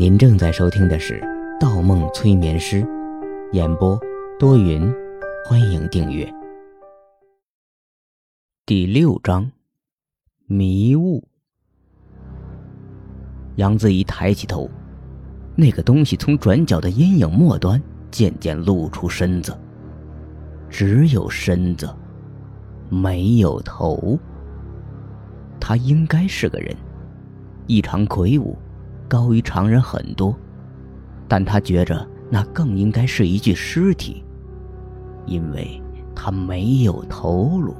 您正在收听的是《盗梦催眠师》，演播多云，欢迎订阅。第六章，迷雾。杨子怡抬起头，那个东西从转角的阴影末端渐渐露出身子，只有身子，没有头。他应该是个人，异常魁梧。高于常人很多，但他觉着那更应该是一具尸体，因为他没有头颅，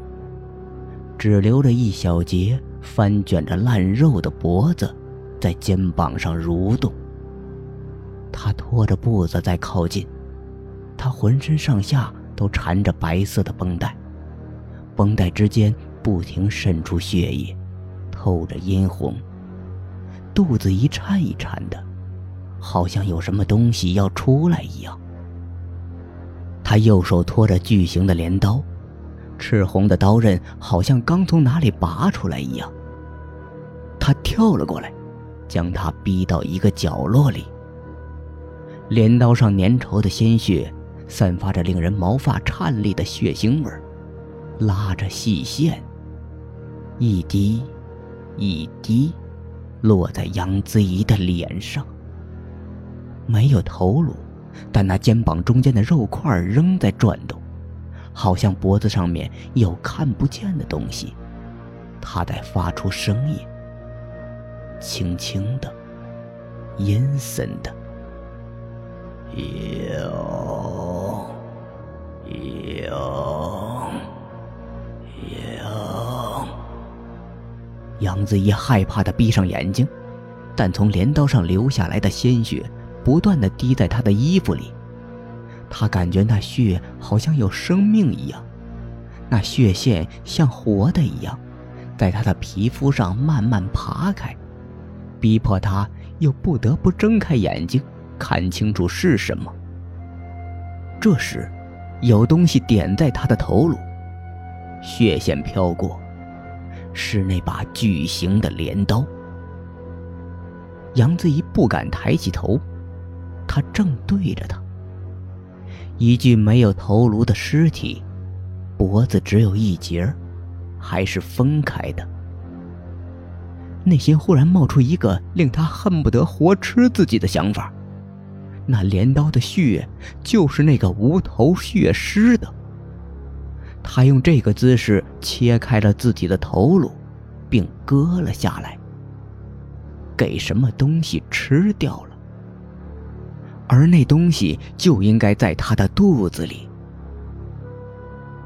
只留着一小截翻卷着烂肉的脖子，在肩膀上蠕动。他拖着步子在靠近，他浑身上下都缠着白色的绷带，绷带之间不停渗出血液，透着殷红。肚子一颤一颤的，好像有什么东西要出来一样。他右手托着巨型的镰刀，赤红的刀刃好像刚从哪里拔出来一样。他跳了过来，将他逼到一个角落里。镰刀上粘稠的鲜血，散发着令人毛发颤栗的血腥味拉着细线，一滴，一滴。落在杨子怡的脸上，没有头颅，但那肩膀中间的肉块仍在转动，好像脖子上面有看不见的东西，它在发出声音，轻轻的，阴森的，有，有，有。杨子怡害怕的闭上眼睛，但从镰刀上流下来的鲜血不断的滴在他的衣服里，他感觉那血好像有生命一样，那血线像活的一样，在他的皮肤上慢慢爬开，逼迫他又不得不睁开眼睛看清楚是什么。这时，有东西点在他的头颅，血线飘过。是那把巨型的镰刀。杨子怡不敢抬起头，他正对着他。一具没有头颅的尸体，脖子只有一截还是分开的。内心忽然冒出一个令他恨不得活吃自己的想法：那镰刀的血就是那个无头血尸的。他用这个姿势切开了自己的头颅，并割了下来，给什么东西吃掉了。而那东西就应该在他的肚子里。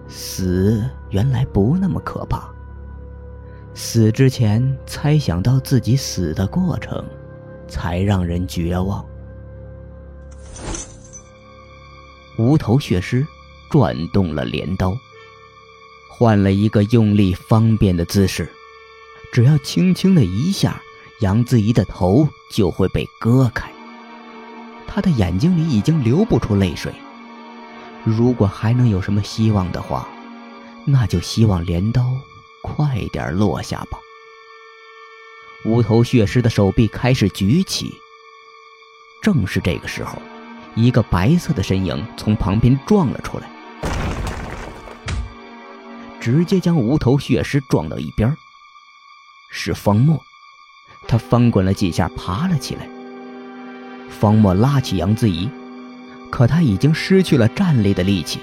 死原来不那么可怕。死之前猜想到自己死的过程，才让人绝望。无头血尸转动了镰刀。换了一个用力方便的姿势，只要轻轻的一下，杨子怡的头就会被割开。他的眼睛里已经流不出泪水。如果还能有什么希望的话，那就希望镰刀快点落下吧。无头血尸的手臂开始举起。正是这个时候，一个白色的身影从旁边撞了出来。直接将无头血尸撞到一边是方墨，他翻滚了几下，爬了起来。方墨拉起杨子怡，可他已经失去了站立的力气，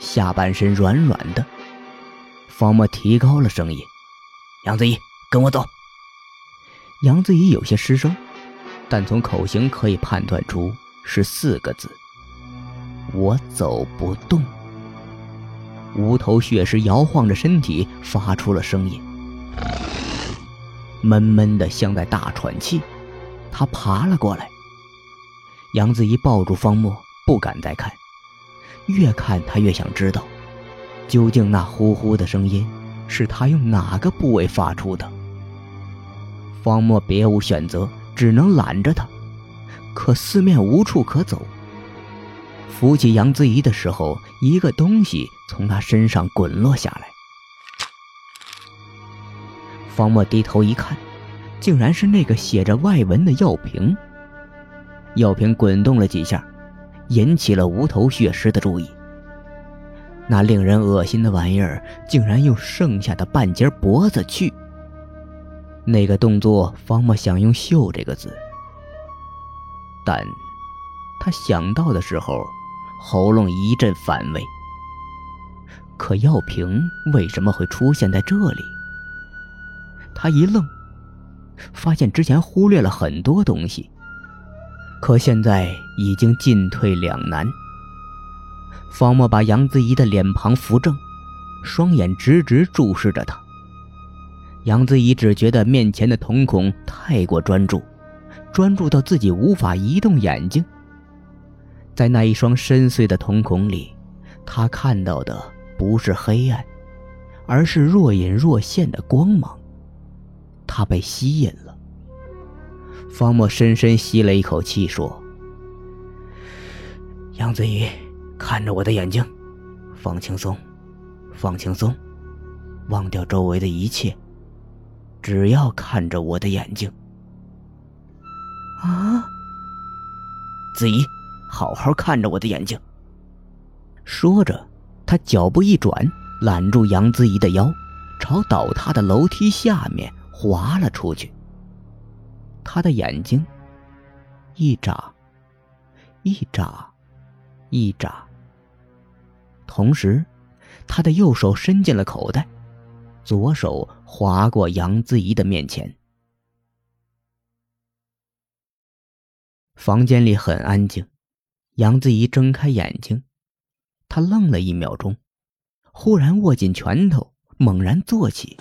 下半身软软的。方墨提高了声音：“杨子怡，跟我走。”杨子怡有些失声，但从口型可以判断出是四个字：“我走不动。”无头血尸摇晃着身体，发出了声音，闷闷的，像在大喘气。他爬了过来。杨子怡抱住方墨，不敢再看。越看他越想知道，究竟那呼呼的声音是他用哪个部位发出的。方墨别无选择，只能揽着他，可四面无处可走。扶起杨子怡的时候，一个东西从他身上滚落下来。方墨低头一看，竟然是那个写着外文的药瓶。药瓶滚动了几下，引起了无头血尸的注意。那令人恶心的玩意儿竟然用剩下的半截脖子去。那个动作，方莫想用“秀”这个字，但他想到的时候，喉咙一阵反胃。可药瓶为什么会出现在这里？他一愣，发现之前忽略了很多东西，可现在已经进退两难。方墨把杨子怡的脸庞扶正，双眼直直注视着他。杨子怡只觉得面前的瞳孔太过专注，专注到自己无法移动眼睛。在那一双深邃的瞳孔里，他看到的不是黑暗，而是若隐若现的光芒。他被吸引了。方墨深深吸了一口气，说：“杨子怡。”看着我的眼睛，放轻松，放轻松，忘掉周围的一切，只要看着我的眼睛。啊！子怡，好好看着我的眼睛。说着，他脚步一转，揽住杨子怡的腰，朝倒塌的楼梯下面滑了出去。他的眼睛一眨，一眨，一眨。同时，他的右手伸进了口袋，左手划过杨子怡的面前。房间里很安静，杨子怡睁开眼睛，他愣了一秒钟，忽然握紧拳头，猛然坐起，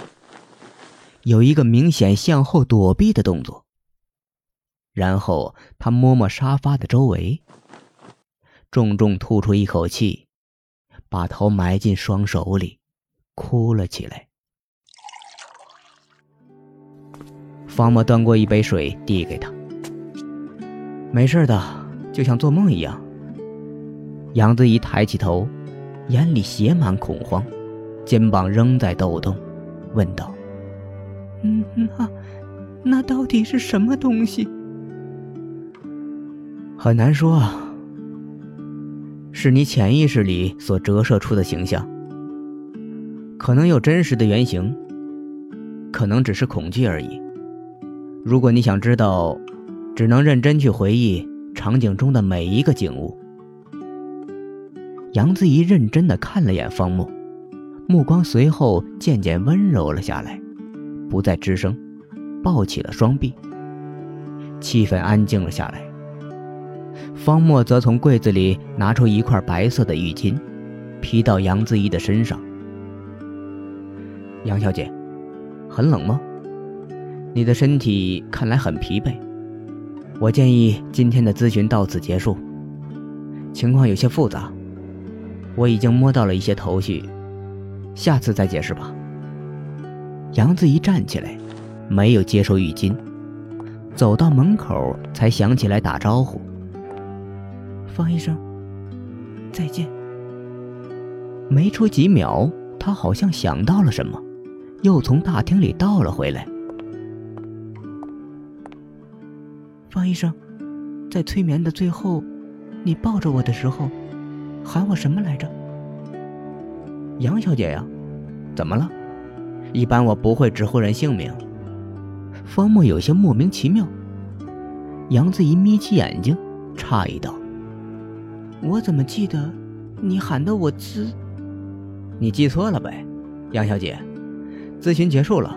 有一个明显向后躲避的动作。然后他摸摸沙发的周围，重重吐出一口气。把头埋进双手里，哭了起来。方墨端过一杯水递给他：“没事的，就像做梦一样。”杨子怡抬起头，眼里写满恐慌，肩膀仍在抖动，问道：“嗯，那那到底是什么东西？”很难说啊。是你潜意识里所折射出的形象，可能有真实的原型，可能只是恐惧而已。如果你想知道，只能认真去回忆场景中的每一个景物。杨子怡认真的看了眼方木，目光随后渐渐温柔了下来，不再吱声，抱起了双臂。气氛安静了下来。方墨则从柜子里拿出一块白色的浴巾，披到杨子怡的身上。杨小姐，很冷吗？你的身体看来很疲惫。我建议今天的咨询到此结束。情况有些复杂，我已经摸到了一些头绪，下次再解释吧。杨子怡站起来，没有接受浴巾，走到门口才想起来打招呼。方医生，再见。没出几秒，他好像想到了什么，又从大厅里倒了回来。方医生，在催眠的最后，你抱着我的时候，喊我什么来着？杨小姐呀，怎么了？一般我不会直呼人姓名。方木有些莫名其妙。杨子怡眯起眼睛，诧异道。我怎么记得，你喊的我滋？你记错了呗，杨小姐。咨询结束了，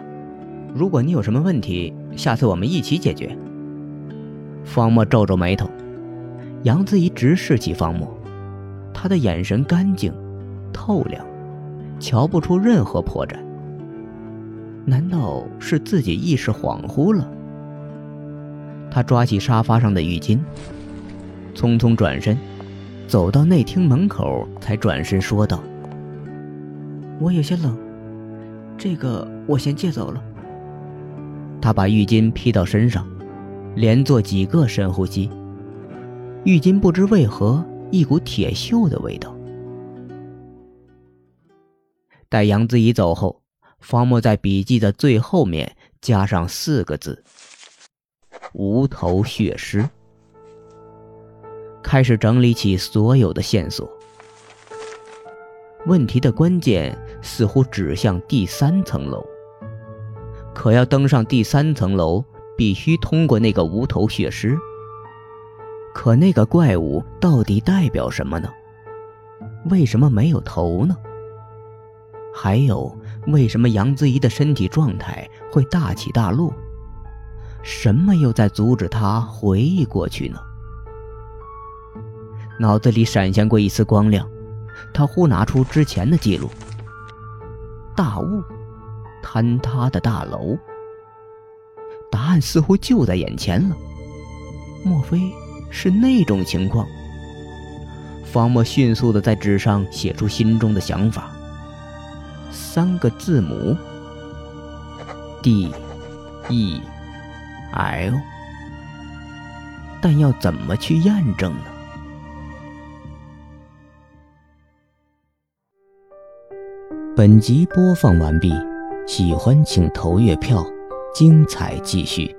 如果你有什么问题，下次我们一起解决。方墨皱皱眉头，杨子怡直视起方墨，他的眼神干净、透亮，瞧不出任何破绽。难道是自己意识恍惚了？他抓起沙发上的浴巾，匆匆转身。走到内厅门口，才转身说道：“我有些冷，这个我先借走了。”他把浴巾披到身上，连做几个深呼吸。浴巾不知为何一股铁锈的味道。待杨子怡走后，方墨在笔记的最后面加上四个字：“无头血尸。”开始整理起所有的线索。问题的关键似乎指向第三层楼，可要登上第三层楼，必须通过那个无头血尸。可那个怪物到底代表什么呢？为什么没有头呢？还有，为什么杨子怡的身体状态会大起大落？什么又在阻止他回忆过去呢？脑子里闪现过一丝光亮。他忽拿出之前的记录：大雾、坍塌的大楼。答案似乎就在眼前了，莫非是那种情况？方墨迅速的在纸上写出心中的想法：三个字母，D、E、L。但要怎么去验证呢？本集播放完毕，喜欢请投月票，精彩继续。